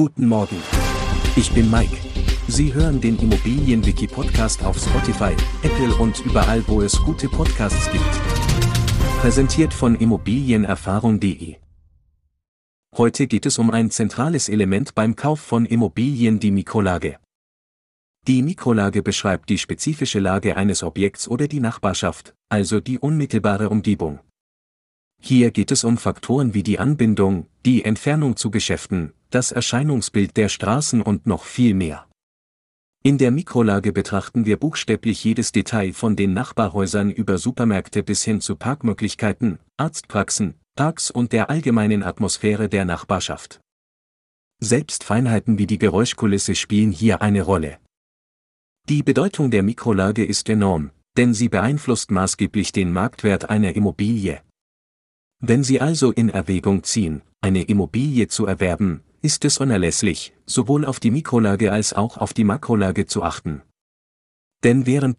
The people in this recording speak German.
Guten Morgen. Ich bin Mike. Sie hören den Immobilienwiki-Podcast auf Spotify, Apple und überall, wo es gute Podcasts gibt. Präsentiert von Immobilienerfahrung.de. Heute geht es um ein zentrales Element beim Kauf von Immobilien, die Mikrolage. Die Mikrolage beschreibt die spezifische Lage eines Objekts oder die Nachbarschaft, also die unmittelbare Umgebung. Hier geht es um Faktoren wie die Anbindung, die Entfernung zu Geschäften, das Erscheinungsbild der Straßen und noch viel mehr. In der Mikrolage betrachten wir buchstäblich jedes Detail von den Nachbarhäusern über Supermärkte bis hin zu Parkmöglichkeiten, Arztpraxen, Parks und der allgemeinen Atmosphäre der Nachbarschaft. Selbst Feinheiten wie die Geräuschkulisse spielen hier eine Rolle. Die Bedeutung der Mikrolage ist enorm, denn sie beeinflusst maßgeblich den Marktwert einer Immobilie. Wenn Sie also in Erwägung ziehen, eine Immobilie zu erwerben, ist es unerlässlich, sowohl auf die Mikrolage als auch auf die Makrolage zu achten. Denn während die